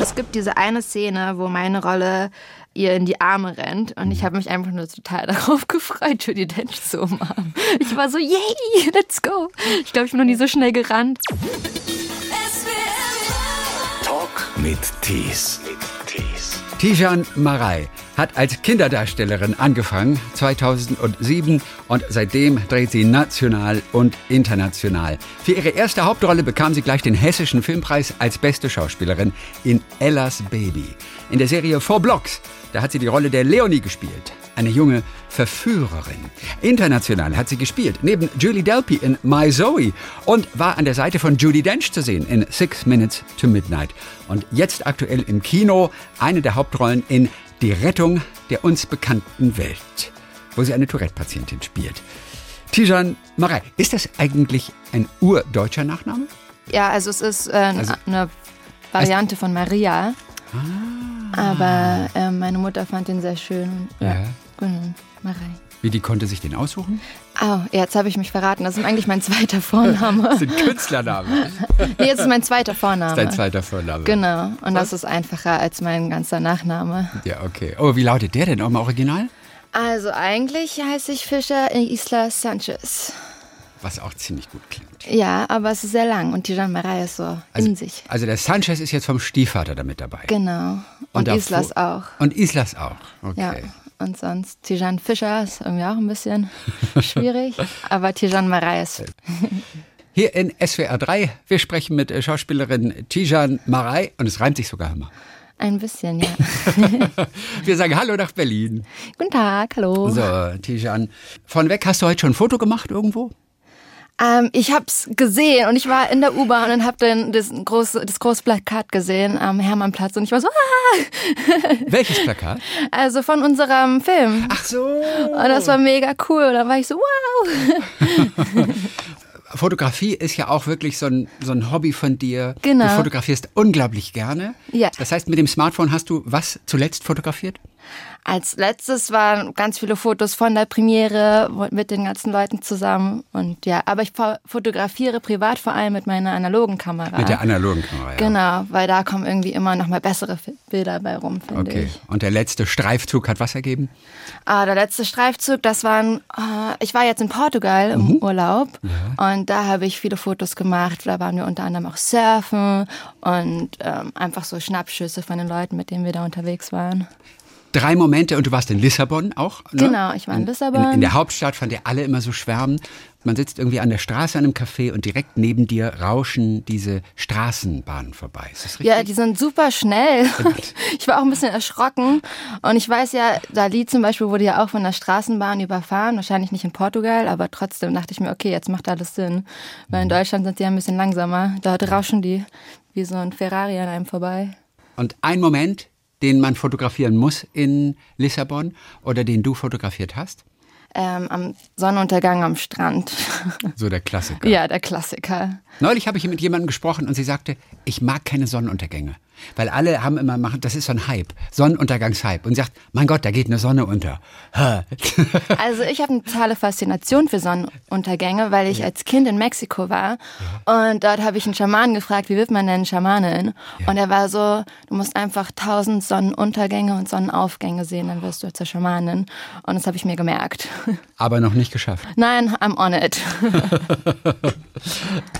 Es gibt diese eine Szene, wo meine Rolle ihr in die Arme rennt und ich habe mich einfach nur total darauf gefreut, Judy Dench zu umarmen. Ich war so, yay, let's go. Ich glaube, ich bin noch nie so schnell gerannt. Talk mit Tees. Tijan Marei hat als Kinderdarstellerin angefangen 2007 und seitdem dreht sie national und international. Für ihre erste Hauptrolle bekam sie gleich den Hessischen Filmpreis als beste Schauspielerin in Ellas Baby. In der Serie Four Blocks, da hat sie die Rolle der Leonie gespielt, eine junge Verführerin. International hat sie gespielt, neben Julie Delpy in My Zoe und war an der Seite von Judy Dench zu sehen in Six Minutes to Midnight. Und jetzt aktuell im Kino eine der Hauptrollen in Die Rettung der uns bekannten Welt, wo sie eine Tourette-Patientin spielt. Tijan Marei, ist das eigentlich ein urdeutscher Nachname? Ja, also es ist äh, also, eine Variante von Maria. Ah. Aber äh, meine Mutter fand ihn sehr schön. Ja. ja. Genau, Marei. Wie, die konnte sich den aussuchen? Oh, jetzt habe ich mich verraten. Das ist eigentlich mein zweiter Vorname. das sind Künstlernamen. nee, jetzt ist mein zweiter Vorname. Das ist dein zweiter Vorname. Genau. Und Was? das ist einfacher als mein ganzer Nachname. Ja, okay. Oh, wie lautet der denn auch im Original? Also eigentlich heiße ich Fischer Isla Sanchez. Was auch ziemlich gut klingt. Ja, aber es ist sehr lang und die Marais ist so also, in sich. Also der Sanchez ist jetzt vom Stiefvater damit dabei. Genau. Und, und Islas auch. Und Islas auch. Okay. Ja. Und sonst Tijan Fischer ist irgendwie auch ein bisschen schwierig, aber Tijan Marais ist. Hier in SWR 3, wir sprechen mit äh, Schauspielerin Tijan Marei und es reimt sich sogar immer. Ein bisschen, ja. wir sagen Hallo nach Berlin. Guten Tag, hallo. So, Tijan. Von weg hast du heute schon ein Foto gemacht irgendwo? Ähm, ich habe es gesehen und ich war in der U-Bahn und habe dann das große, das große Plakat gesehen am Hermannplatz und ich war so, ah! Welches Plakat? Also von unserem Film. Ach so. Und das war mega cool. Und dann war ich so, wow! Fotografie ist ja auch wirklich so ein, so ein Hobby von dir. Genau. Du fotografierst unglaublich gerne. Ja. Das heißt, mit dem Smartphone hast du was zuletzt fotografiert? Als letztes waren ganz viele Fotos von der Premiere mit den ganzen Leuten zusammen. Und ja, aber ich fotografiere privat vor allem mit meiner analogen Kamera. Mit der analogen Kamera, ja. Genau, weil da kommen irgendwie immer noch mal bessere Bilder bei rum, finde okay. ich. Und der letzte Streifzug hat was ergeben? Ah, der letzte Streifzug, das waren, äh, ich war jetzt in Portugal im Mhm. Urlaub Ja. und da habe ich viele Fotos gemacht. Da waren wir unter anderem auch surfen und ähm, einfach so Schnappschüsse von den Leuten, mit denen wir da unterwegs waren. Drei Momente und du warst in Lissabon auch. Ne? Genau, ich war in Lissabon. In, in der Hauptstadt, von der alle immer so schwärmen. Man sitzt irgendwie an der Straße an einem Café und direkt neben dir rauschen diese Straßenbahnen vorbei. Ist das richtig? Ja, die sind super schnell. Ich war auch ein bisschen erschrocken. Und ich weiß ja, Dali zum Beispiel wurde ja auch von der Straßenbahn überfahren. Wahrscheinlich nicht in Portugal, aber trotzdem dachte ich mir, okay, jetzt macht alles Sinn. Weil Mhm. in Deutschland sind die ja ein bisschen langsamer. Dort rauschen die wie so ein Ferrari an einem vorbei. Und ein Moment, den man fotografieren muss in Lissabon oder den du fotografiert hast? Ähm, am Sonnenuntergang am Strand. So der Klassiker. ja, der Klassiker. Neulich habe ich mit jemandem gesprochen und sie sagte, ich mag keine Sonnenuntergänge. Weil alle haben immer machen, das ist so ein Hype, Sonnenuntergangshype. Und sagt, mein Gott, da geht eine Sonne unter. Also ich habe eine totale Faszination für Sonnenuntergänge, weil ich als Kind in Mexiko war und dort habe ich einen Schamanen gefragt, wie wird man denn Schamanin? Und er war so, du musst einfach tausend Sonnenuntergänge und Sonnenaufgänge sehen, dann wirst du zur Schamanin. Und das habe ich mir gemerkt. Aber noch nicht geschafft. Nein, I'm on it.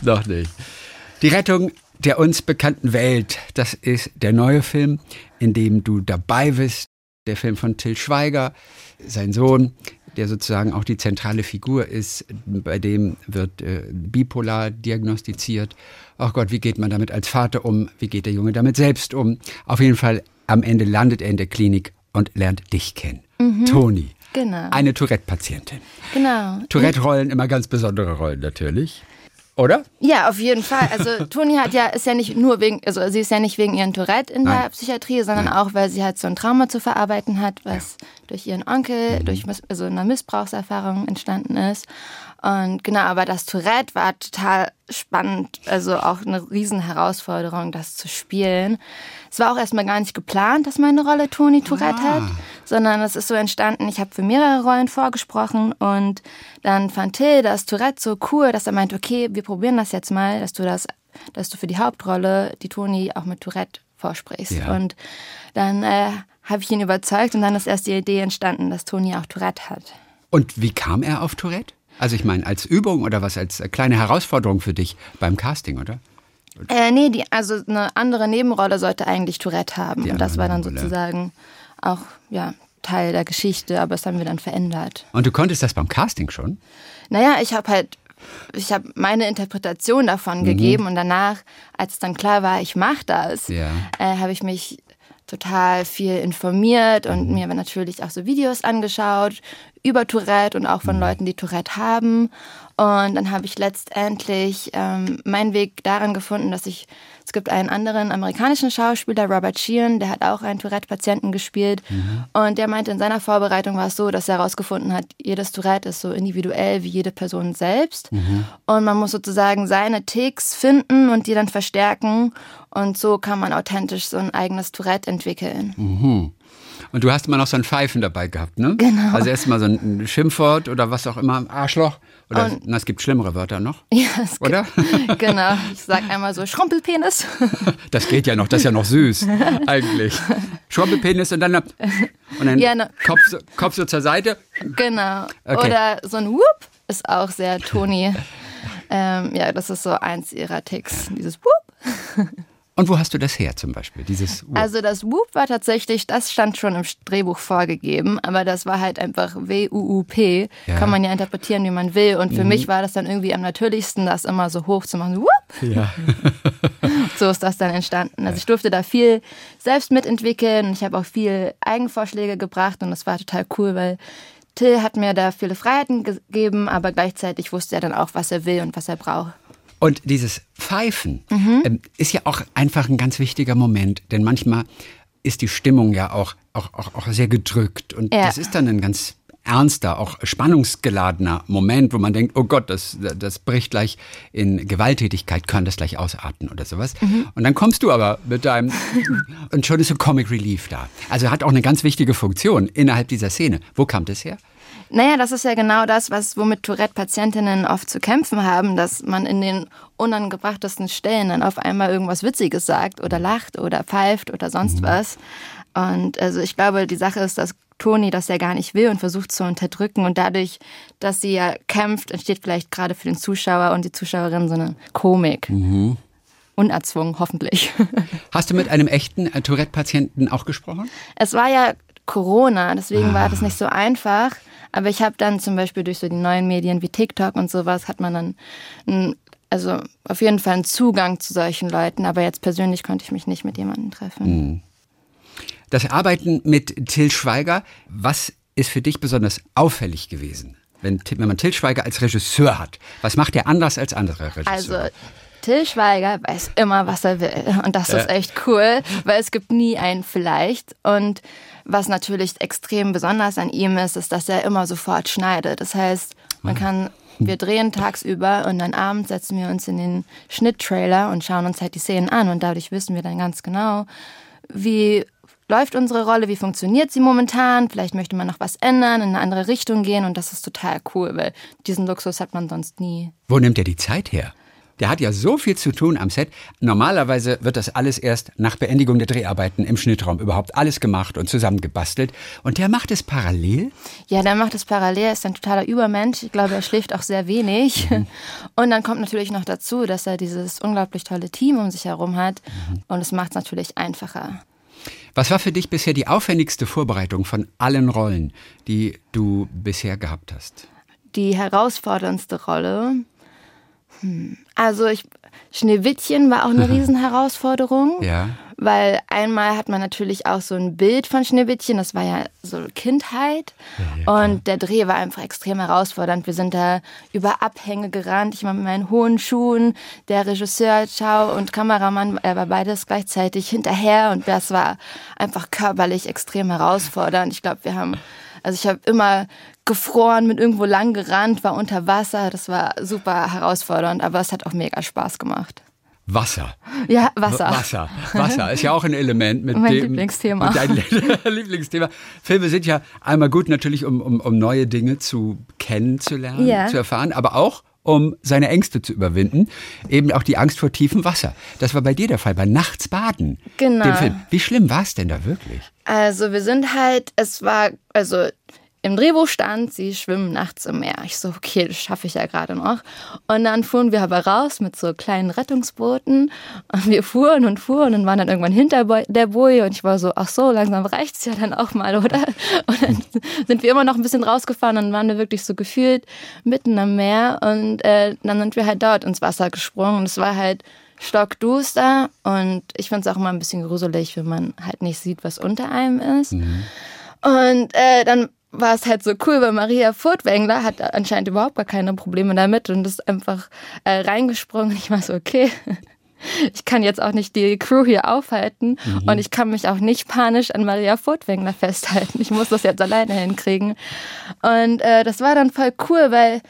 Noch nicht. Die Rettung der uns bekannten Welt, das ist der neue Film, in dem du dabei bist. Der Film von Till Schweiger, sein Sohn, der sozusagen auch die zentrale Figur ist. Bei dem wird äh, bipolar diagnostiziert. Ach Gott, wie geht man damit als Vater um? Wie geht der Junge damit selbst um? Auf jeden Fall, am Ende landet er in der Klinik und lernt dich kennen. Toni. Genau. Eine Tourette-Patientin. Genau. Tourette-Rollen, immer ganz besondere Rollen natürlich. Oder? Ja, auf jeden Fall. Also Toni hat ja, ist ja nicht nur wegen, also sie ist ja nicht wegen ihren Tourette in der Nein. Psychiatrie, sondern Nein. auch, weil sie halt so ein Trauma zu verarbeiten hat, was durch ihren Mhm. Onkel, durch miss- also eine Missbrauchserfahrung entstanden ist. Und genau, aber das Tourette war total spannend, also auch eine riesen Herausforderung, das zu spielen. Es war auch erstmal gar nicht geplant, dass meine Rolle Toni Tourette Ah. hat, sondern es ist so entstanden, ich habe für mehrere Rollen vorgesprochen und dann fand Till das Tourette so cool, dass er meinte, okay, wir probieren das jetzt mal, dass du das, dass du für die Hauptrolle die Toni auch mit Tourette vorsprichst. Ja. Und dann äh, habe ich ihn überzeugt und dann ist erst die Idee entstanden, dass Toni auch Tourette hat. Und wie kam er auf Tourette? Also ich meine, als Übung oder was, als äh, kleine Herausforderung für dich beim Casting, oder? Äh, nee, die, also eine andere Nebenrolle sollte eigentlich Tourette haben. Die und das war dann Nebenrolle. sozusagen auch ja, Teil der Geschichte, aber das haben wir dann verändert. Und du konntest das beim Casting schon? Naja, ich habe halt, ich habe meine Interpretation Mhm. davon gegeben und danach, als es dann klar war, ich mache das, Ja. äh, habe ich mich total viel informiert Mhm. und mir natürlich auch so Videos angeschaut über Tourette und auch von Mhm. Leuten, die Tourette haben. Und dann habe ich letztendlich ähm, meinen Weg darin gefunden, dass ich, es gibt einen anderen amerikanischen Schauspieler, Robert Sheehan, der hat auch einen Tourette-Patienten gespielt. Mhm. Und der meinte, in seiner Vorbereitung war es so, dass er herausgefunden hat, jedes Tourette ist so individuell wie jede Person selbst. Mhm. Und man muss sozusagen seine Ticks finden und die dann verstärken. Und so kann man authentisch so ein eigenes Tourette entwickeln. Und du hast immer noch so ein Pfeifen dabei gehabt, ne? Genau. Also erstmal so ein Schimpfwort oder was auch immer, Arschloch. Oder Und- na, es gibt schlimmere Wörter noch. Ja, es Oder? Gibt, genau. Ich sag einmal so Schrumpelpenis. Das geht ja noch, das ist ja noch süß, eigentlich. Schrumpelpenis und dann, und dann Ja, ne. Kopf, so, Kopf so zur Seite. genau. Okay. Oder so ein Whoop ist auch sehr Toni. ähm, ja, das ist so eins ihrer Ticks. Dieses Whoop. Und wo hast du das her zum Beispiel? Dieses Also das Whoop war tatsächlich, das stand schon im Drehbuch vorgegeben, aber das war halt einfach W-U-U-P. Ja. Mhm. Kann man ja interpretieren, wie man will. Und für mich war das dann irgendwie am natürlichsten, das immer so hoch zu machen. So, Whoop! ja. So ist das dann entstanden. Also ich durfte da viel selbst mitentwickeln und ich habe auch viel Eigenvorschläge gebracht und das war total cool, weil Till hat mir da viele Freiheiten gegeben, aber gleichzeitig wusste er dann auch, was er will und was er braucht. Und dieses Pfeifen Mhm. ähm, ist ja auch einfach ein ganz wichtiger Moment, denn manchmal ist die Stimmung ja auch, auch, auch, auch sehr gedrückt und Ja. das ist dann ein ganz ernster, auch spannungsgeladener Moment, wo man denkt, oh Gott, das, das bricht gleich in Gewalttätigkeit, kann das gleich ausarten oder sowas. Mhm. Und dann kommst du aber mit deinem, und schon ist so Comic Relief da. Also hat auch eine ganz wichtige Funktion innerhalb dieser Szene. Wo kam das her? Naja, das ist ja genau das, was womit Tourette-Patientinnen oft zu kämpfen haben, dass man in den unangebrachtesten Stellen dann auf einmal irgendwas Witziges sagt oder lacht oder pfeift oder sonst was. Und also ich glaube, die Sache ist, dass Toni das ja gar nicht will und versucht zu unterdrücken und dadurch, dass sie ja kämpft, entsteht vielleicht gerade für den Zuschauer und die Zuschauerin so eine Komik. Unerzwungen, hoffentlich. Hast du mit einem echten äh, Tourette-Patienten auch gesprochen? Es war ja Corona, deswegen war das nicht so einfach. Aber ich habe dann zum Beispiel durch so die neuen Medien wie TikTok und sowas hat man dann ein, also auf jeden Fall einen Zugang zu solchen Leuten. Aber jetzt persönlich konnte ich mich nicht mit jemandem treffen. Das Arbeiten mit Till Schweiger, was ist für dich besonders auffällig gewesen? Wenn, wenn man Till Schweiger als Regisseur hat, was macht er anders als andere Regisseure? Also Till Schweiger weiß immer, was er will. Und das ist echt cool, weil es gibt nie ein Vielleicht. Und was natürlich extrem besonders an ihm ist, ist, dass er immer sofort schneidet. Das heißt, man kann, wir drehen tagsüber und dann abends setzen wir uns in den Schnitttrailer und schauen uns halt die Szenen an. Und dadurch wissen wir dann ganz genau, wie läuft unsere Rolle, wie funktioniert sie momentan, vielleicht möchte man noch was ändern, in eine andere Richtung gehen und das ist total cool, weil diesen Luxus hat man sonst nie. Wo nimmt er die Zeit her? Der hat ja so viel zu tun am Set. Normalerweise wird das alles erst nach Beendigung der Dreharbeiten im Schnittraum überhaupt alles gemacht und zusammengebastelt. Und der macht es parallel? Ja, der macht es parallel, ist ein totaler Übermensch. Ich glaube, er schläft auch sehr wenig. Und dann kommt natürlich noch dazu, dass er dieses unglaublich tolle Team um sich herum hat. Und es macht es natürlich einfacher. Was war für dich bisher die aufwendigste Vorbereitung von allen Rollen, die du bisher gehabt hast? Die herausforderndste Rolle. Also ich, Schneewittchen war auch eine Riesenherausforderung. Ja. Weil einmal hat man natürlich auch so ein Bild von Schneewittchen, das war ja so Kindheit. und der Dreh war einfach extrem herausfordernd. Wir sind da über Abhänge gerannt, ich war mit meinen hohen Schuhen, der Regisseur, Schau und Kameramann, er war beides gleichzeitig hinterher und das war einfach körperlich extrem herausfordernd. Ich glaube, wir haben, also ich habe immer gefroren, mit irgendwo lang gerannt, war unter Wasser, das war super herausfordernd, aber es hat auch mega Spaß gemacht. Wasser. Ja, Wasser. Wasser. Wasser ist ja auch ein Element mit Mein dem. Lieblingsthema. Mit deinem Lieblingsthema. Filme sind ja einmal gut natürlich, um, um, um neue Dinge zu kennenzulernen, Ja. zu erfahren, aber auch um seine Ängste zu überwinden. Eben auch die Angst vor tiefem Wasser. Das war bei dir der Fall, bei Nachtsbaden. Genau. Dem Film. Wie schlimm war es denn da wirklich? Also wir sind halt, es war, also im Drehbuch stand, sie schwimmen nachts im Meer. Ich so, okay, das schaffe ich ja gerade noch. Und dann fuhren wir aber raus mit so kleinen Rettungsbooten. Und wir fuhren und fuhren und waren dann irgendwann hinter der Boje. Und ich war so, ach so, langsam reicht's ja dann auch mal, oder? Und dann sind wir immer noch ein bisschen rausgefahren und waren wir wirklich so gefühlt mitten am Meer. Und äh, dann sind wir halt dort ins Wasser gesprungen. Und es war halt stockduster. Und ich finde es auch immer ein bisschen gruselig, wenn man halt nicht sieht, was unter einem ist. Mhm. Und äh, dann war es halt so cool, weil Maria Furtwängler hat anscheinend überhaupt gar keine Probleme damit und ist einfach äh, reingesprungen. Ich war so, okay, ich kann jetzt auch nicht die Crew hier aufhalten mhm. und ich kann mich auch nicht panisch an Maria Furtwängler festhalten. Ich muss das jetzt alleine hinkriegen. Und äh, das war dann voll cool, weil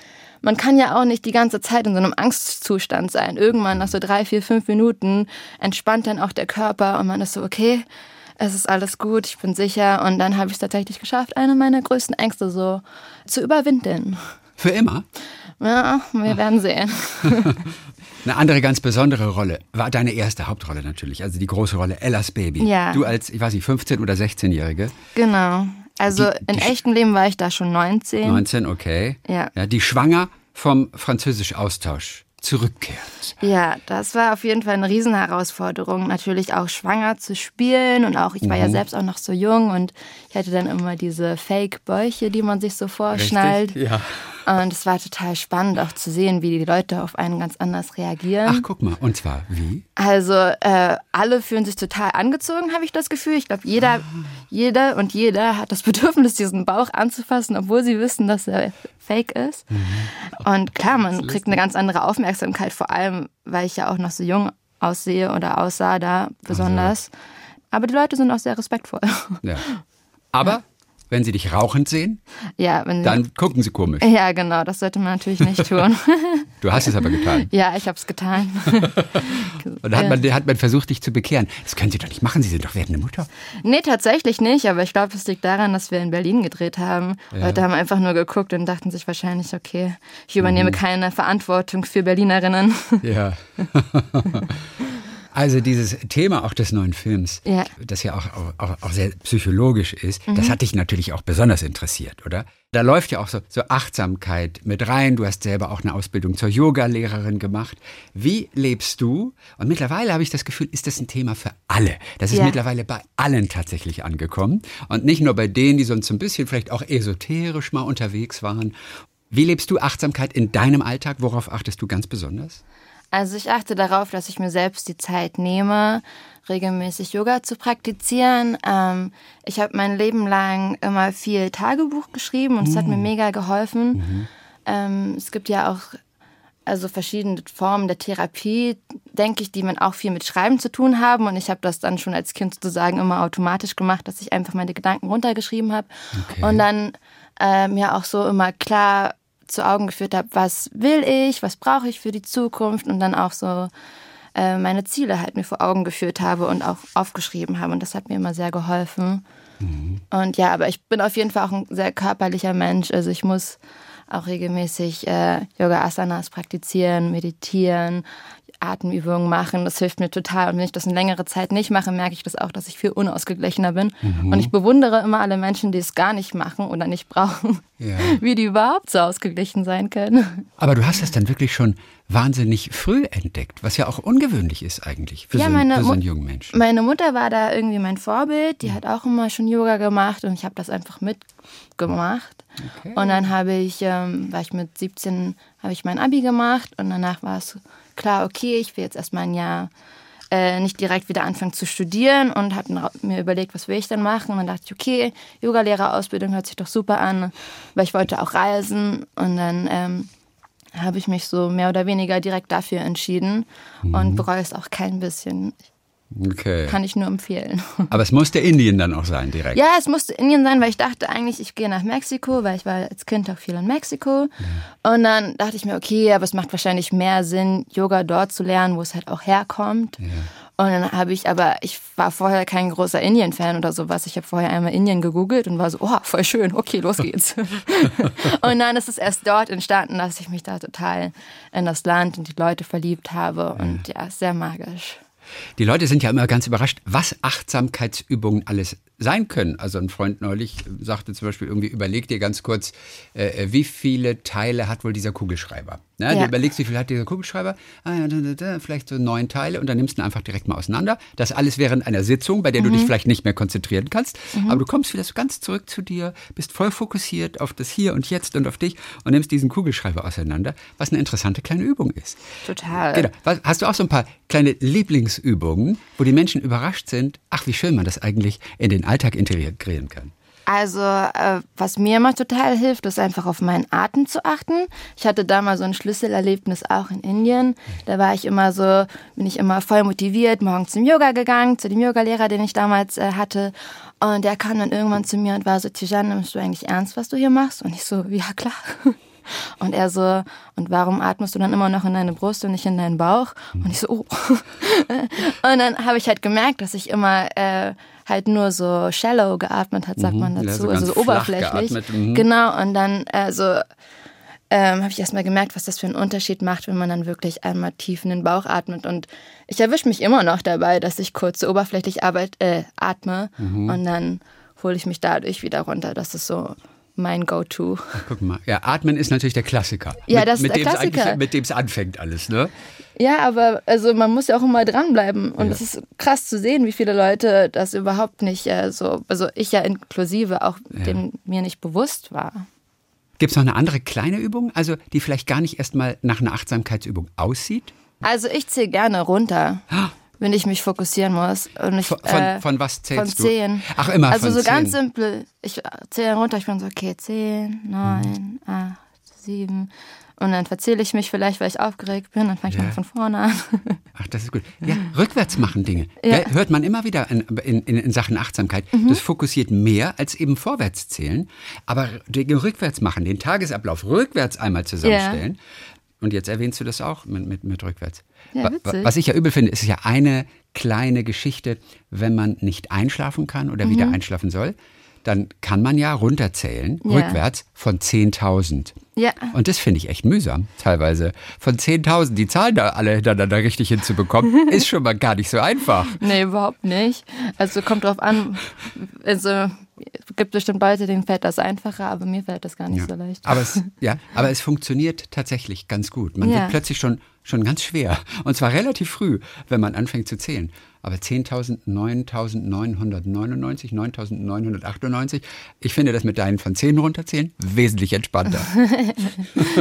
man kann ja auch nicht die ganze Zeit in so einem Angstzustand sein. Irgendwann nach so drei, vier, fünf Minuten entspannt dann auch der Körper und man ist so, okay, es ist alles gut, ich bin sicher. Und dann habe ich es tatsächlich geschafft, eine meiner größten Ängste so zu überwinden. Für immer? Ja, wir werden sehen. Eine andere ganz besondere Rolle war deine erste Hauptrolle natürlich, also die große Rolle Ellas Baby. Ja. Du als, ich weiß nicht, 15- oder 16-Jährige. Genau. Also die, in echtem Leben war ich da schon 19. 19, okay. Ja. ja die schwanger vom Französisch-Austausch zurückkehrt. Ja, das war auf jeden Fall eine Riesenherausforderung, natürlich auch schwanger zu spielen und auch, ich war mhm. ja selbst auch noch so jung und ich hatte dann immer diese Fake-Bäuche, die man sich so vorschnallt. Richtig? Ja. Und es war total spannend auch zu sehen, wie die Leute auf einen ganz anders reagieren. Ach, guck mal, und zwar wie? Also äh, alle fühlen sich total angezogen, habe ich das Gefühl. Ich glaube, jeder, ah. jeder und jeder hat das Bedürfnis, diesen Bauch anzufassen, obwohl sie wissen, dass er fake ist. Mhm. Und klar, man kriegt eine ganz andere Aufmerksamkeit, vor allem, weil ich ja auch noch so jung aussehe oder aussah da besonders. Also. Aber die Leute sind auch sehr respektvoll. Ja. Aber. Wenn sie dich rauchend sehen, ja, dann gucken sie komisch. Ja, genau, das sollte man natürlich nicht tun. du hast es aber getan. Ja, ich habe es getan. Und hat man, hat man versucht, dich zu bekehren. Das können Sie doch nicht machen, Sie sind doch werdende Mutter. Nee, tatsächlich nicht, aber ich glaube, es liegt daran, dass wir in Berlin gedreht haben. Ja. Leute haben einfach nur geguckt und dachten sich wahrscheinlich, okay, ich übernehme mhm. keine Verantwortung für Berlinerinnen. Ja. Also dieses Thema auch des neuen Films, ja. das ja auch, auch, auch sehr psychologisch ist, mhm. das hat dich natürlich auch besonders interessiert, oder? Da läuft ja auch so, so Achtsamkeit mit rein. Du hast selber auch eine Ausbildung zur Yoga-Lehrerin gemacht. Wie lebst du? Und mittlerweile habe ich das Gefühl, ist das ein Thema für alle. Das ist ja. mittlerweile bei allen tatsächlich angekommen. Und nicht nur bei denen, die sonst ein bisschen vielleicht auch esoterisch mal unterwegs waren. Wie lebst du Achtsamkeit in deinem Alltag? Worauf achtest du ganz besonders? Also ich achte darauf, dass ich mir selbst die Zeit nehme, regelmäßig Yoga zu praktizieren. Ähm, ich habe mein Leben lang immer viel Tagebuch geschrieben und es mhm. hat mir mm. mega geholfen. Mhm. Ähm, es gibt ja auch also verschiedene Formen der Therapie, denke ich, die man auch viel mit Schreiben zu tun haben. Und ich habe das dann schon als Kind sozusagen immer automatisch gemacht, dass ich einfach meine Gedanken runtergeschrieben habe. Okay. Und dann äh, mir auch so immer klar zu Augen geführt habe, was will ich, was brauche ich für die Zukunft und dann auch so äh, meine Ziele halt mir vor Augen geführt habe und auch aufgeschrieben habe. Und das hat mir immer sehr geholfen. Mhm. Und ja, aber ich bin auf jeden Fall auch ein sehr körperlicher Mensch. Also ich muss auch regelmäßig äh, Yoga Asanas praktizieren, meditieren, Atemübungen machen. Das hilft mir total. Und wenn ich das eine längere Zeit nicht mache, merke ich das auch, dass ich viel unausgeglichener bin. Mhm. Und ich bewundere immer alle Menschen, die es gar nicht machen oder nicht brauchen, ja. wie die überhaupt so ausgeglichen sein können. Aber du hast das dann wirklich schon wahnsinnig früh entdeckt, was ja auch ungewöhnlich ist eigentlich für, ja, so, für so einen jungen Menschen. Meine Mutter war da irgendwie mein Vorbild. Die hat auch immer schon Yoga gemacht und ich habe das einfach mitgemacht. Okay. Und dann habe ich, ähm, war ich mit 17, habe ich mein Abi gemacht und danach war es klar, okay, ich will jetzt erstmal ein Jahr äh, nicht direkt wieder anfangen zu studieren und habe mir überlegt, was will ich denn machen. Und dann dachte ich, okay, Yogalehrerausbildung hört sich doch super an, weil ich wollte auch reisen. Und dann ähm, habe ich mich so mehr oder weniger direkt dafür entschieden mhm. und bereue es auch kein bisschen. Ich Okay. Kann ich nur empfehlen. Aber es musste Indien dann auch sein, direkt. Ja, es musste Indien sein, weil ich dachte eigentlich, ich gehe nach Mexiko, weil ich war als Kind auch viel in Mexiko. Ja. Und dann dachte ich mir, okay, aber es macht wahrscheinlich mehr Sinn, Yoga dort zu lernen, wo es halt auch herkommt. Ja. Und dann habe ich aber, ich war vorher kein großer Indien-Fan oder sowas. Ich habe vorher einmal Indien gegoogelt und war so, oh, voll schön, okay, los geht's. und dann ist es erst dort entstanden, dass ich mich da total in das Land und die Leute verliebt habe. Und ja, sehr magisch. Die Leute sind ja immer ganz überrascht, was Achtsamkeitsübungen alles sein können. Also ein Freund neulich sagte zum Beispiel irgendwie, überleg dir ganz kurz, äh, wie viele Teile hat wohl dieser Kugelschreiber? Ne? Ja. Du überlegst, wie viel hat dieser Kugelschreiber? Ah, ja, da, da, da, vielleicht so neun Teile und dann nimmst du ihn einfach direkt mal auseinander. Das alles während einer Sitzung, bei der mhm. du dich vielleicht nicht mehr konzentrieren kannst. Mhm. Aber du kommst wieder so ganz zurück zu dir, bist voll fokussiert auf das Hier und Jetzt und auf dich und nimmst diesen Kugelschreiber auseinander, was eine interessante kleine Übung ist. Total. Genau. Hast du auch so ein paar kleine Lieblingsübungen, wo die Menschen überrascht sind, ach, wie schön man das eigentlich in den Alltag integrieren kann? Also, äh, was mir immer total hilft, ist einfach auf meinen Atem zu achten. Ich hatte da mal so ein Schlüsselerlebnis auch in Indien. Da war ich immer so, bin ich immer voll motiviert, morgens zum Yoga gegangen, zu dem Yogalehrer, den ich damals äh, hatte. Und der kam dann irgendwann zu mir und war so, Tijan, nimmst du eigentlich ernst, was du hier machst? Und ich so, ja klar. Und er so, und warum atmest du dann immer noch in deine Brust und nicht in deinen Bauch? Und ich so, oh. Und dann habe ich halt gemerkt, dass ich immer äh, halt nur so shallow geatmet hat, sagt mhm. man dazu, ja, so also so oberflächlich. Mhm. Genau, und dann also ähm, habe ich erstmal gemerkt, was das für einen Unterschied macht, wenn man dann wirklich einmal tief in den Bauch atmet. Und ich erwische mich immer noch dabei, dass ich kurz so oberflächlich arbeit, äh, atme mhm. und dann hole ich mich dadurch wieder runter. Das ist so mein Go-To. Guck mal, ja, Atmen ist natürlich der Klassiker. Ja, das mit, ist der Klassiker. Mit dem es anfängt alles, ne? Ja, aber also man muss ja auch immer dranbleiben. Und es ja. ist krass zu sehen, wie viele Leute das überhaupt nicht äh, so, also ich ja inklusive, auch ja. dem mir nicht bewusst war. Gibt es noch eine andere kleine Übung, also die vielleicht gar nicht erstmal nach einer Achtsamkeitsübung aussieht? Also ich zähle gerne runter. Ah wenn ich mich fokussieren muss. Und ich, von, äh, von, was zählst von zehn. du? Ach, immer Also so 10. ganz simpel. Ich zähle runter, ich bin so, okay, zehn, neun, mhm. acht, sieben. Und dann verzähle ich mich vielleicht, weil ich aufgeregt bin, dann fange ich ja. mal von vorne an. Ach, das ist gut. Ja, rückwärts machen Dinge. Ja. Hört man immer wieder in, in, in Sachen Achtsamkeit. Mhm. Das fokussiert mehr als eben vorwärts zählen. Aber rückwärts machen, den Tagesablauf rückwärts einmal zusammenstellen. Und jetzt erwähnst du das auch mit, mit, mit rückwärts. Ja, Was ich ja übel finde, ist ja eine kleine Geschichte, wenn man nicht einschlafen kann oder mhm. wieder einschlafen soll, dann kann man ja runterzählen, ja. rückwärts, von 10.000. Ja. Und das finde ich echt mühsam, teilweise. Von 10.000 die Zahlen da alle hintereinander richtig hinzubekommen, ist schon mal gar nicht so einfach. Nee, überhaupt nicht. Also kommt drauf an. Also gibt bestimmt Leute, denen fällt das einfacher, aber mir fällt das gar nicht ja. so leicht. Aber es, ja, aber es funktioniert tatsächlich ganz gut. Man ja. wird plötzlich schon schon ganz schwer. Und zwar relativ früh, wenn man anfängt zu zählen. Aber 10.000, 9.999, 9.998. Ich finde das mit deinen von 10 runterzählen wesentlich entspannter.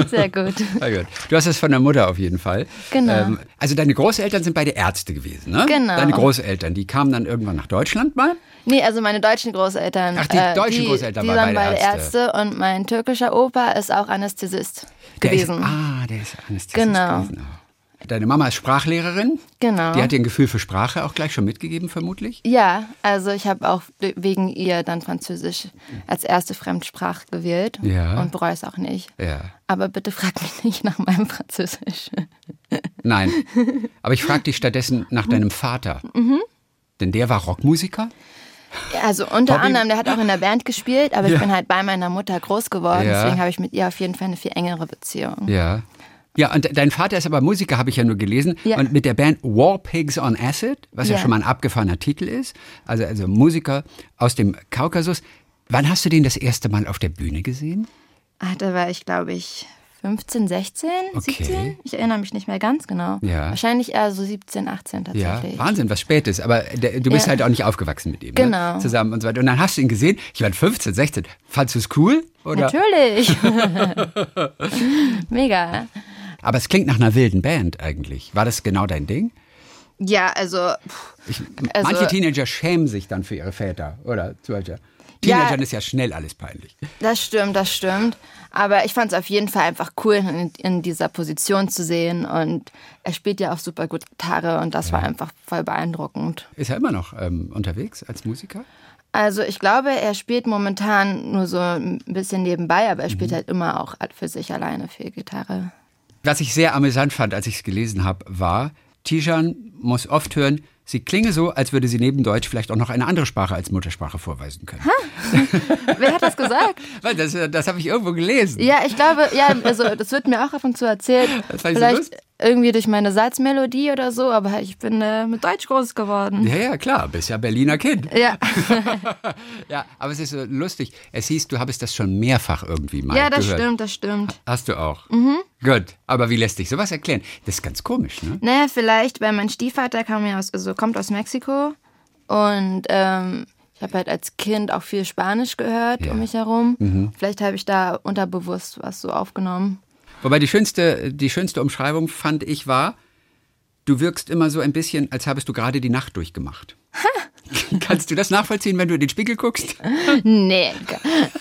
Sehr gut. Sehr gut. Du hast das von der Mutter auf jeden Fall. Genau. Ähm, also deine Großeltern sind beide Ärzte gewesen, ne? Genau. Deine Großeltern, die kamen dann irgendwann nach Deutschland mal? Nee, also meine deutschen Großeltern. Ach, die äh, deutschen die, Großeltern die waren beide Ärzte. Ärzte. Und mein türkischer Opa ist auch Anästhesist gewesen. Ist, ah, der ist Anästhesist genau. gewesen. Deine Mama ist Sprachlehrerin. Genau. Die hat dir ein Gefühl für Sprache auch gleich schon mitgegeben, vermutlich? Ja, also ich habe auch wegen ihr dann Französisch als erste Fremdsprache gewählt ja. und bereue es auch nicht. Ja. Aber bitte frag mich nicht nach meinem Französisch. Nein, aber ich frage dich stattdessen nach deinem Vater. Mhm. Denn der war Rockmusiker? Also unter Hobby? anderem, der hat auch in der Band gespielt, aber ja. ich bin halt bei meiner Mutter groß geworden, ja. deswegen habe ich mit ihr auf jeden Fall eine viel engere Beziehung. Ja. Ja, und dein Vater ist aber Musiker, habe ich ja nur gelesen. Ja. Und mit der Band War Pigs on Acid, was ja. ja schon mal ein abgefahrener Titel ist. Also, also Musiker aus dem Kaukasus. Wann hast du den das erste Mal auf der Bühne gesehen? Ach, da war ich, glaube ich, 15, 16, okay. 17. Ich erinnere mich nicht mehr ganz genau. Ja. Wahrscheinlich eher so 17, 18 tatsächlich. Ja, Wahnsinn, was spät ist. Aber der, du bist ja. halt auch nicht aufgewachsen mit ihm. Ne? Genau. Ne? Zusammen und so weiter. Und dann hast du ihn gesehen. Ich war 15, 16. Fandest du es cool? Oder? Natürlich. Mega. Aber es klingt nach einer wilden Band eigentlich. War das genau dein Ding? Ja, also, ich, also manche Teenager schämen sich dann für ihre Väter oder solche. Teenagern ja, ist ja schnell alles peinlich. Das stimmt, das stimmt. Aber ich fand es auf jeden Fall einfach cool, in, in, dieser Position zu sehen. Und er spielt ja auch super gut Gitarre und das ja. war einfach voll beeindruckend. Ist er immer noch ähm, unterwegs als Musiker? Also ich glaube, er spielt momentan nur so ein bisschen nebenbei, aber er spielt mhm. halt immer auch für sich alleine viel Gitarre. Was ich sehr amüsant fand, als ich es gelesen habe, war, Tijan muss oft hören, Sie klinge so, als würde sie neben Deutsch vielleicht auch noch eine andere Sprache als Muttersprache vorweisen können. Wer hat das gesagt? Das, das habe ich irgendwo gelesen. Ja, ich glaube, ja, also das wird mir auch ab und zu erzählt. Das so Vielleicht lustig. Irgendwie durch meine Satzmelodie oder so, aber ich bin äh, mit Deutsch groß geworden. Ja, ja, klar, bist ja Berliner Kind. Ja, Ja, aber es ist so lustig. Es hieß, du habest das schon mehrfach irgendwie mal ja das gehört. stimmt, das stimmt. Hast du auch. Mhm. Gut, aber wie lässt sich sowas erklären? Das ist ganz komisch, ne? Naja, vielleicht, weil mein Stiefvater kam ja aus, also kommt aus Mexiko und ähm, ich habe halt als Kind auch viel Spanisch gehört Ja. um mich herum. Vielleicht habe ich da unterbewusst was so aufgenommen. Wobei die schönste, die schönste Umschreibung, fand ich, war, du wirkst immer so ein bisschen, als habest du gerade die Nacht durchgemacht. Kannst du das nachvollziehen, wenn du in den Spiegel guckst? Nee,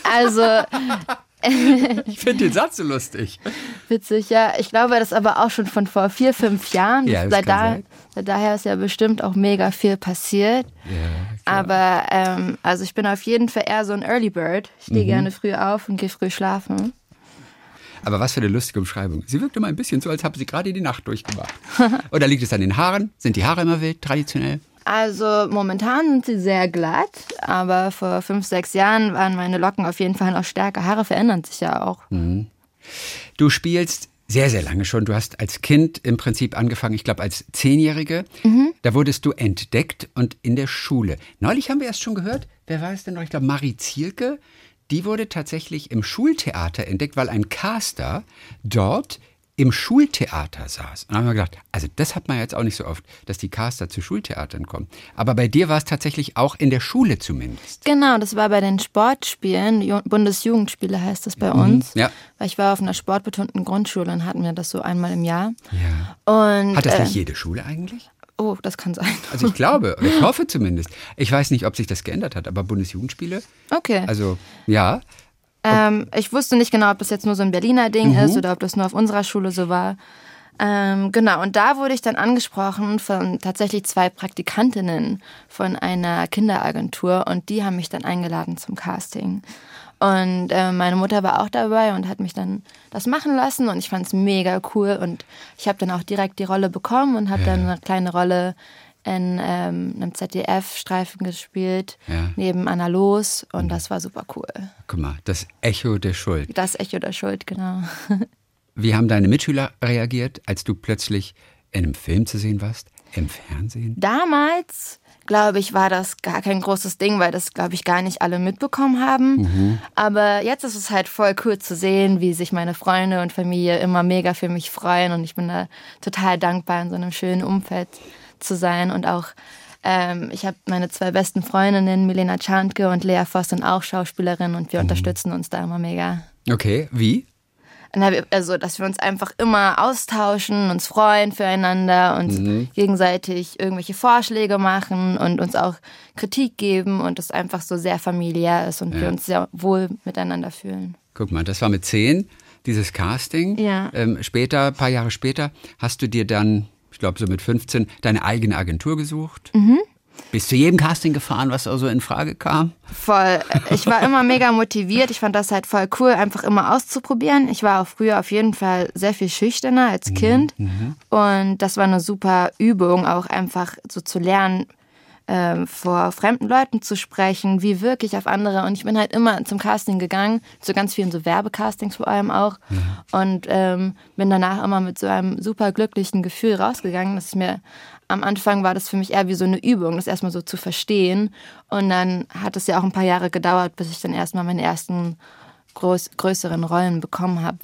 also Ich finde den Satz so lustig. witzig, ja. Ich glaube, das aber auch schon von vor vier, fünf Jahren. Ja, seit, da, seit daher ist ja bestimmt auch mega viel passiert. aber ähm, also ich bin auf jeden Fall eher so ein Early Bird. Ich Mhm. stehe gerne früh auf und gehe früh schlafen. Aber was für eine lustige Umschreibung. Sie wirkt immer ein bisschen so, als habe sie gerade die Nacht durchgemacht. Oder liegt es an den Haaren? Sind die Haare immer wild, traditionell? Also momentan sind sie sehr glatt, aber vor fünf, sechs Jahren waren meine Locken auf jeden Fall noch stärker. Haare verändern sich ja auch. Mhm. Du spielst sehr, sehr lange schon. Du hast als Kind im Prinzip angefangen, ich glaube als Zehnjährige. Da wurdest du entdeckt und in der Schule. Neulich haben wir erst schon gehört, wer war es denn noch? Ich glaube, Marie Zielke. Die wurde tatsächlich im Schultheater entdeckt, weil ein Caster dort im Schultheater saß. Und da haben wir gedacht, also das hat man jetzt auch nicht so oft, dass die Caster zu Schultheatern kommen. Aber bei dir war es tatsächlich auch in der Schule zumindest. Genau, das war bei den Sportspielen, Ju- Bundesjugendspiele heißt das bei uns. ja. Weil ich war auf einer sportbetonten Grundschule und hatten wir das so einmal im Jahr. Ja. Und Hat das äh, nicht jede Schule eigentlich? Oh, das kann sein. Also ich glaube, ich hoffe zumindest. Ich weiß nicht, ob sich das geändert hat, aber Bundesjugendspiele, Okay. also ja, Ähm, ich wusste nicht genau, ob das jetzt nur so ein Berliner Ding Mhm. ist oder ob das nur auf unserer Schule so war. Ähm, genau, und da wurde ich dann angesprochen von tatsächlich zwei Praktikantinnen von einer Kinderagentur und die haben mich dann eingeladen zum Casting. Und äh, meine Mutter war auch dabei und hat mich dann das machen lassen und ich fand es mega cool und ich habe dann auch direkt die Rolle bekommen und habe dann eine kleine Rolle in ähm, einem ZDF-Streifen gespielt, Ja. neben Anna Los und das war super cool. guck mal, das Echo der Schuld. Das Echo der Schuld, genau. Wie haben deine Mitschüler reagiert, als du plötzlich in einem Film zu sehen warst? Im Fernsehen? Damals, glaube ich, war das gar kein großes Ding, weil das, glaube ich, gar nicht alle mitbekommen haben. Aber jetzt ist es halt voll cool zu sehen, wie sich meine Freunde und Familie immer mega für mich freuen. Und ich bin da total dankbar, in so einem schönen Umfeld zu sein. Und auch, ähm, ich habe meine zwei besten Freundinnen, Milena Czantke und Lea Voss, sind auch Schauspielerinnen und wir unterstützen uns da immer mega. Okay, wie? Also, dass wir uns einfach immer austauschen, uns freuen füreinander, uns gegenseitig irgendwelche Vorschläge machen und uns auch Kritik geben und es einfach so sehr familiär ist und wir uns sehr wohl miteinander fühlen. Guck mal, das war mit zehn, dieses Casting. Ja. Ähm, später, ein paar Jahre später, hast du dir dann, ich glaube so mit 15, deine eigene Agentur gesucht. Mhm. Bist zu jedem Casting gefahren, was also in Frage kam? Voll. Ich war immer mega motiviert. Ich fand das halt voll cool, einfach immer auszuprobieren. Ich war auch früher auf jeden Fall sehr viel schüchterner als Kind. Und das war eine super Übung, auch einfach so zu lernen, ähm, vor fremden Leuten zu sprechen, wie wirke ich auf andere. Und ich bin halt immer zum Casting gegangen, zu ganz vielen so Werbecastings vor allem auch. Und ähm, bin danach immer mit so einem super glücklichen Gefühl rausgegangen, dass ich mir am Anfang war das für mich eher wie so eine Übung, das erstmal so zu verstehen. Und dann hat es ja auch ein paar Jahre gedauert, bis ich dann erstmal meine ersten groß, größeren Rollen bekommen habe.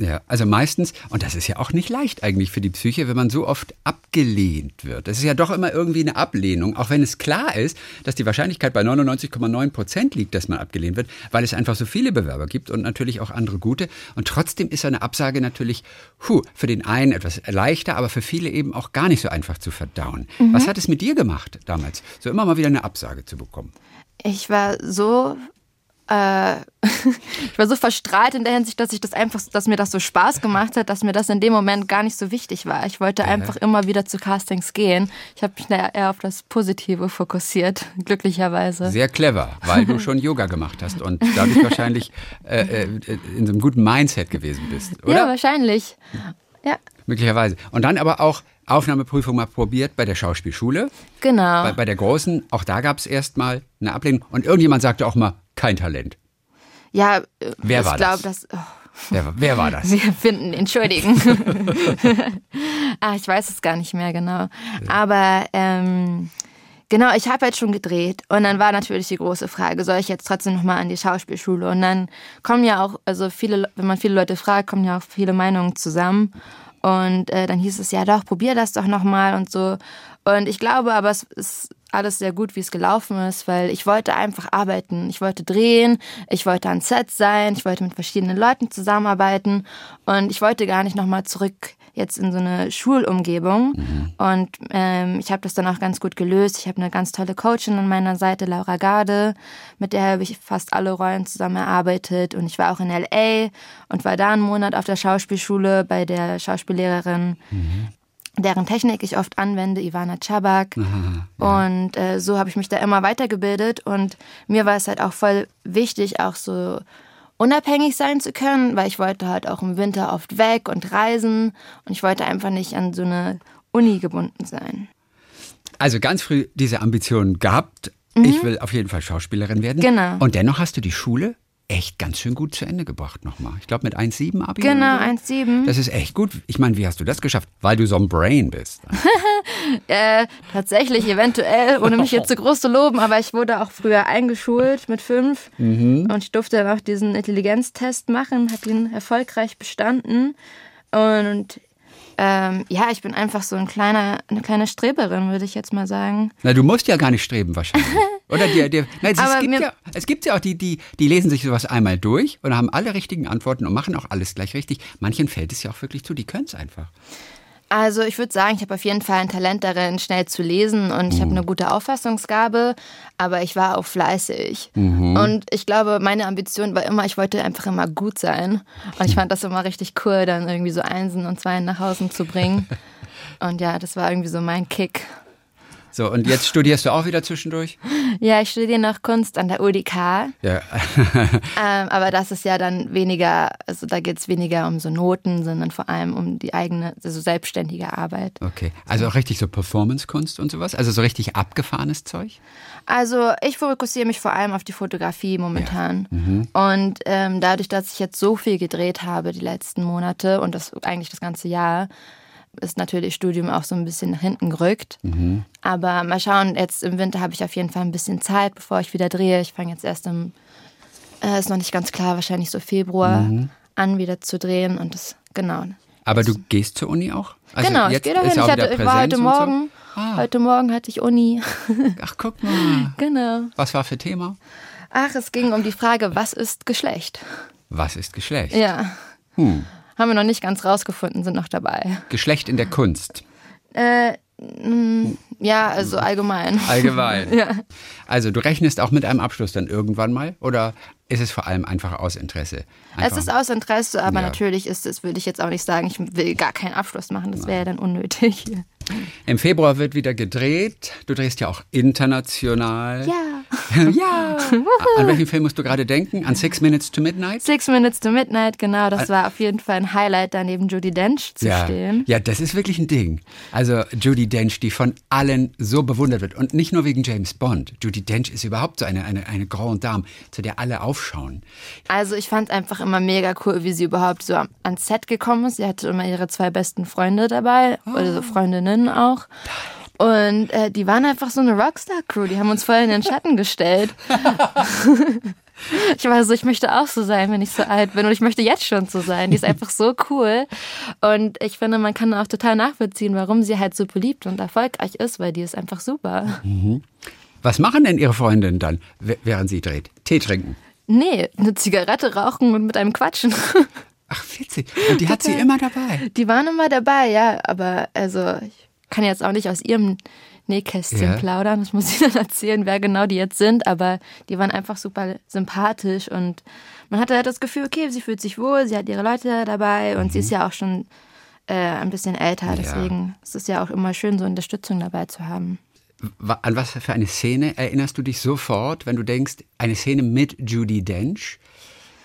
Ja, also meistens, und das ist ja auch nicht leicht eigentlich für die Psyche, wenn man so oft abgelehnt wird. Das ist ja doch immer irgendwie eine Ablehnung, auch wenn es klar ist, dass die Wahrscheinlichkeit bei 99,9 Prozent liegt, dass man abgelehnt wird, weil es einfach so viele Bewerber gibt und natürlich auch andere gute. Und trotzdem ist eine Absage natürlich, puh, für den einen etwas leichter, aber für viele eben auch gar nicht so einfach zu verdauen. Was hat es mit dir gemacht damals, so immer mal wieder eine Absage zu bekommen? Ich war so äh, ich war so verstrahlt in der Hinsicht, dass ich das einfach, dass mir das so Spaß gemacht hat, dass mir das in dem Moment gar nicht so wichtig war. Ich wollte einfach immer wieder zu Castings gehen. Ich habe mich da eher auf das Positive fokussiert, glücklicherweise. Sehr clever, weil du schon Yoga gemacht hast und dadurch wahrscheinlich äh, äh, in so einem guten Mindset gewesen bist, oder? Ja, wahrscheinlich. Ja. Möglicherweise. Und dann aber auch Aufnahmeprüfung mal probiert bei der Schauspielschule. Genau. Bei, bei der großen, auch da gab es erstmal eine Ablehnung. Und irgendjemand sagte auch mal, kein Talent. ja, Wer ich war glaube, das? das. Oh. Wer, wer war das? Wir finden, entschuldigen. ah, ich weiß es gar nicht mehr genau. Aber ähm, genau, ich habe halt schon gedreht und dann war natürlich die große Frage, soll ich jetzt trotzdem nochmal an die Schauspielschule? Und dann kommen ja auch, also viele, wenn man viele Leute fragt, kommen ja auch viele Meinungen zusammen. Und äh, dann hieß es ja doch, probier das doch nochmal und so. Und ich glaube aber, es ist alles sehr gut, wie es gelaufen ist, weil ich wollte einfach arbeiten. Ich wollte drehen, ich wollte an Set sein, ich wollte mit verschiedenen Leuten zusammenarbeiten und ich wollte gar nicht nochmal zurück jetzt in so eine Schulumgebung. Und ähm, ich habe das dann auch ganz gut gelöst. Ich habe eine ganz tolle Coachin an meiner Seite, Laura Garde, mit der habe ich fast alle Rollen zusammen erarbeitet. Und ich war auch in LA und war da einen Monat auf der Schauspielschule bei der Schauspiellehrerin deren Technik ich oft anwende, Ivana Chabak. Und äh, so habe ich mich da immer weitergebildet. Und mir war es halt auch voll wichtig, auch so unabhängig sein zu können, weil ich wollte halt auch im Winter oft weg und reisen. Und ich wollte einfach nicht an so eine Uni gebunden sein. Also ganz früh diese Ambition gehabt. Ich will auf jeden Fall Schauspielerin werden. Mhm. Genau. Und dennoch hast du die Schule echt ganz schön gut zu Ende gebracht nochmal. Ich glaube mit 1,7 Abi. Genau, oder so. 1,7. Das ist echt gut. Ich meine, wie hast du das geschafft? Weil du so ein Brain bist. Äh, tatsächlich, eventuell, ohne mich jetzt zu groß zu loben, aber ich wurde auch früher eingeschult mit fünf und ich durfte dann auch diesen Intelligenztest machen, habe ihn erfolgreich bestanden und ähm, ja, ich bin einfach so ein kleiner, eine kleine Streberin, würde ich jetzt mal sagen. Na, du musst ja gar nicht streben wahrscheinlich. Oder dir, dir, nein, es, Aber gibt ja, es gibt ja auch die, die, die lesen sich sowas einmal durch und haben alle richtigen Antworten und machen auch alles gleich richtig. Manchen fällt es ja auch wirklich zu, die können es einfach. Also ich würde sagen, ich habe auf jeden Fall ein Talent darin, schnell zu lesen und ich habe eine gute Auffassungsgabe, aber ich war auch fleißig. Und ich glaube, meine Ambition war immer, ich wollte einfach immer gut sein. Und ich fand das immer richtig cool, dann irgendwie so Einsen und Zweien nach Hause zu bringen. Und ja, das war irgendwie so mein Kick. So, und jetzt studierst du auch wieder zwischendurch? Ja, ich studiere noch Kunst an der UDK, Ja. ähm, aber das ist ja dann weniger, also da geht es weniger um so Noten, sondern vor allem um die eigene, also selbstständige Arbeit. Okay. Also auch richtig so Performance-Kunst und sowas? Also so richtig abgefahrenes Zeug? Also ich fokussiere mich vor allem auf die Fotografie momentan. Und ähm, dadurch, dass ich jetzt so viel gedreht habe die letzten Monate und das eigentlich das ganze Jahr, ist natürlich Studium auch so ein bisschen nach hinten gerückt. Aber mal schauen, jetzt im Winter habe ich auf jeden Fall ein bisschen Zeit, bevor ich wieder drehe. Ich fange jetzt erst im, äh, ist noch nicht ganz klar, wahrscheinlich so Februar an, wieder zu drehen. Und das, genau. Aber du gehst zur Uni auch? Also genau, ich gehe dahin. Ich, hatte, ich war heute und so? Morgen. Heute Morgen hatte ich Uni. Ach, guck mal. genau. Was war für Thema? Ach, es ging um die Frage, was ist Geschlecht? Was ist Geschlecht? Ja. Haben wir noch nicht ganz rausgefunden, sind noch dabei. Geschlecht in der Kunst. Äh, mm, ja, also allgemein. Allgemein. Ja. Also du rechnest auch mit einem Abschluss dann irgendwann mal? Oder ist es vor allem einfach aus Interesse? Es Einfach, ist aus Interesse, aber Ja. natürlich ist es, würde ich jetzt auch nicht sagen, ich will gar keinen Abschluss machen. Das wäre ja dann unnötig. Im Februar wird wieder gedreht. Du drehst ja auch international. Ja. ja. An welchen Film musst du gerade denken? An Six Minutes to Midnight? Six Minutes to Midnight, genau. Das war auf jeden Fall ein Highlight, da neben Judy Dench zu ja. stehen. ja, das ist wirklich ein Ding. Also Judy Dench, die von allen so bewundert wird. Und nicht nur wegen James Bond. Judy Dench ist überhaupt so eine, eine, eine Grande Dame, zu der alle aufschauen. Also ich fand einfach immer mega cool, wie sie überhaupt so ans Set gekommen ist. Sie hatte immer ihre zwei besten Freunde dabei, oder so Freundinnen auch. Und äh, die waren einfach so eine Rockstar-Crew, die haben uns voll in den Schatten gestellt. ich war so, ich möchte auch so sein, wenn ich so alt bin. Und ich möchte jetzt schon so sein. Die ist einfach so cool. Und ich finde, man kann auch total nachvollziehen, warum sie halt so beliebt und erfolgreich ist, weil die ist einfach super. Was machen denn ihre Freundinnen dann, während sie dreht? Tee trinken. Nee, eine Zigarette rauchen und mit einem quatschen. Ach, witzig. Und die hat sie immer dabei. Die waren immer dabei, ja, aber also ich kann jetzt auch nicht aus ihrem Nähkästchen Ja. plaudern. Das muss ich dann erzählen, wer genau die jetzt sind, aber die waren einfach super sympathisch und man hatte halt das Gefühl, okay, sie fühlt sich wohl, sie hat ihre Leute dabei und sie ist ja auch schon äh, ein bisschen älter, deswegen ist es ja auch immer schön, so Unterstützung dabei zu haben. An was für eine Szene erinnerst du dich sofort, wenn du denkst, eine Szene mit Judy Dench?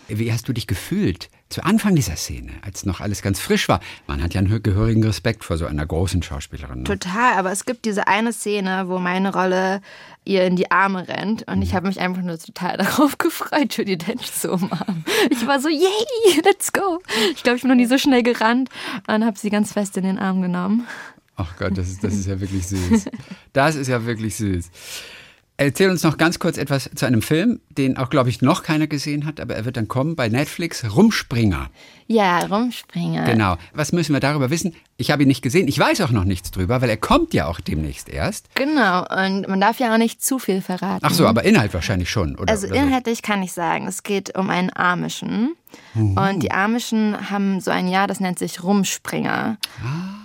Wie hast du dich gefühlt zu Anfang dieser Szene, als noch alles ganz frisch war. Man hat ja einen gehörigen Respekt vor so einer großen Schauspielerin. Ne? Total, aber es gibt diese eine Szene, wo meine Rolle ihr in die Arme rennt und ich mhm. habe mich einfach nur total darauf gefreut, Judy Dench zu umarmen. Ich war so, yay, let's go. Ich glaube, ich bin noch nie so schnell gerannt und habe sie ganz fest in den Arm genommen. Ach Gott, das ist, das ist ja wirklich süß. Das ist ja wirklich süß. Erzähl uns noch ganz kurz etwas zu einem Film, den auch, glaube ich, noch keiner gesehen hat, aber er wird dann kommen bei Netflix. Rumspringer. Ja, Rumspringer. Genau. Was müssen wir darüber wissen? Ich habe ihn nicht gesehen. Ich weiß auch noch nichts drüber, weil er kommt ja auch demnächst erst. Genau. Und man darf ja auch nicht zu viel verraten. Ach so, aber Inhalt wahrscheinlich schon, oder? Also oder inhaltlich so. kann ich sagen, es geht um einen Amischen. Mhm. Und die Amischen haben so ein Jahr, das nennt sich Rumspringer. Ah.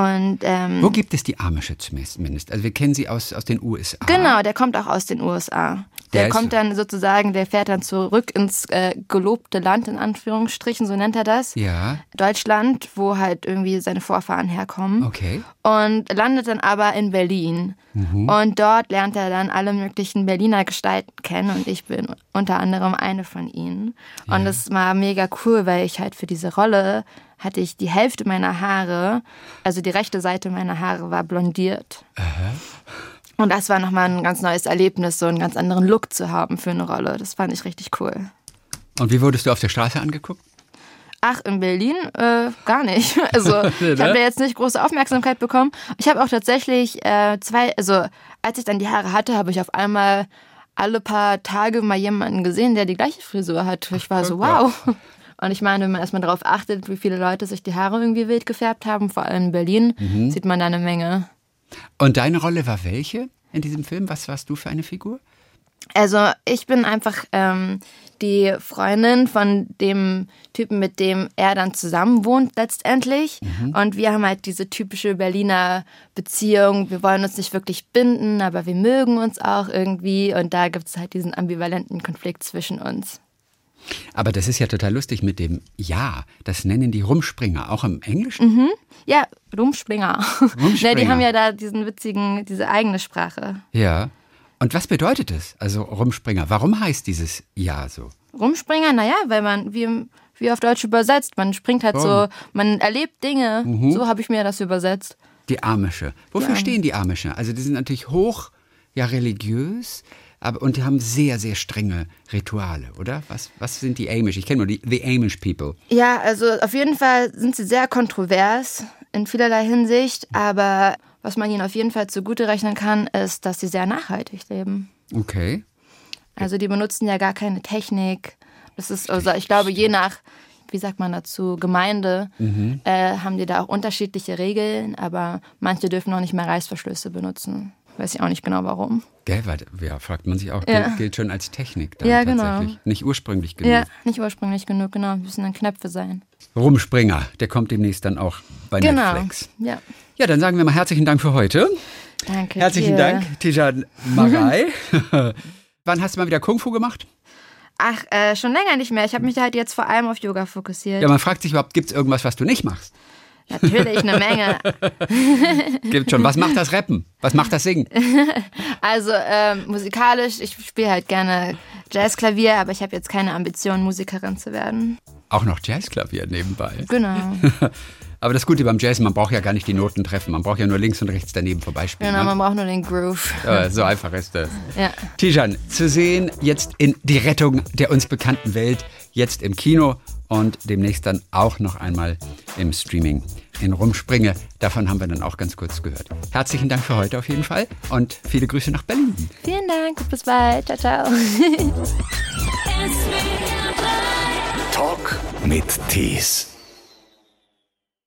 Und, ähm, Wo gibt es die Amische zumindest? Also wir kennen sie aus, aus den USA. Genau, der kommt auch aus den USA. Der, der kommt dann sozusagen, der fährt dann zurück ins äh, gelobte Land, in Anführungsstrichen, so nennt er das. Ja. Deutschland, wo halt irgendwie seine Vorfahren herkommen. Okay. Und landet dann aber in Berlin. Mhm. Und dort lernt er dann alle möglichen Berliner Gestalten kennen und ich bin unter anderem eine von ihnen. Ja. Und das war mega cool, weil ich halt für diese Rolle hatte ich die Hälfte meiner Haare, also die rechte Seite meiner Haare war blondiert. Aha. Und das war nochmal ein ganz neues Erlebnis, so einen ganz anderen Look zu haben für eine Rolle. Das fand ich richtig cool. Und wie wurdest du auf der Straße angeguckt? Ach, in Berlin? Äh, gar nicht. Also ich habe da jetzt nicht große Aufmerksamkeit bekommen. Ich habe auch tatsächlich äh, zwei, also als ich dann die Haare hatte, habe ich auf einmal alle paar Tage mal jemanden gesehen, der die gleiche Frisur hat. Ich war so, wow. Und ich meine, wenn man erstmal darauf achtet, wie viele Leute sich die Haare irgendwie wild gefärbt haben, vor allem in Berlin, mhm. sieht man da eine Menge. Und deine Rolle war welche in diesem Film? Was warst du für eine Figur? Also ich bin einfach ähm, die Freundin von dem Typen, mit dem er dann zusammen wohnt letztendlich. Mhm. Und wir haben halt diese typische Berliner Beziehung. Wir wollen uns nicht wirklich binden, aber wir mögen uns auch irgendwie. Und da gibt es halt diesen ambivalenten Konflikt zwischen uns. Aber das ist ja total lustig mit dem Ja. Das nennen die Rumspringer, auch im Englischen? Mhm. Ja, Rumspringer. Rumspringer. die haben ja da diesen witzigen, diese eigene Sprache. Ja. Und was bedeutet das? Also Rumspringer. Warum heißt dieses Ja so? Rumspringer, naja, weil man, wie, wie auf Deutsch übersetzt, man springt halt oh. so, man erlebt Dinge. Mhm. So habe ich mir das übersetzt. Die Amische. Wofür ja. stehen die Amische? Also die sind natürlich hoch, ja religiös. Aber, und die haben sehr, sehr strenge Rituale, oder? Was, was sind die Amish? Ich kenne nur die The Amish People. Ja, also auf jeden Fall sind sie sehr kontrovers in vielerlei Hinsicht, aber was man ihnen auf jeden Fall zugute rechnen kann, ist, dass sie sehr nachhaltig leben. Okay. Also die benutzen ja gar keine Technik. Das ist, also ich glaube, je nach, wie sagt man dazu, Gemeinde, mhm. äh, haben die da auch unterschiedliche Regeln, aber manche dürfen auch nicht mehr Reißverschlüsse benutzen. Weiß ich auch nicht genau warum. Gell, weil, ja, fragt man sich auch, ja. gilt, gilt, schon als Technik dann ja, genau. Nicht ursprünglich genug. Ja, nicht ursprünglich genug, genau. Müssen dann Knöpfe sein. Rumspringer, der kommt demnächst dann auch bei genau. Netflix. Ja. ja, dann sagen wir mal herzlichen Dank für heute. Danke. Herzlichen dir. Dank, Tijan Marei. Wann hast du mal wieder Kung Fu gemacht? Ach, äh, schon länger nicht mehr. Ich habe mich halt jetzt vor allem auf Yoga fokussiert. Ja, man fragt sich überhaupt, gibt es irgendwas, was du nicht machst? Natürlich, eine Menge. Gibt schon. Was macht das Rappen? Was macht das Singen? Also ähm, musikalisch, ich spiele halt gerne Jazzklavier, aber ich habe jetzt keine Ambition, Musikerin zu werden. Auch noch Jazzklavier nebenbei. Genau. aber das Gute beim Jazz, man braucht ja gar nicht die Noten treffen, man braucht ja nur links und rechts daneben vorbeispielen. Genau, ne? man braucht nur den Groove. Ja, so einfach ist das. Ja. Tijan, zu sehen jetzt in Die Rettung der uns bekannten Welt, jetzt im Kino und demnächst dann auch noch einmal im Streaming in Rumspringe. Davon haben wir dann auch ganz kurz gehört. Herzlichen Dank für heute auf jeden Fall und viele Grüße nach Berlin. Vielen Dank, bis bald. Ciao, ciao. Talk mit Tees.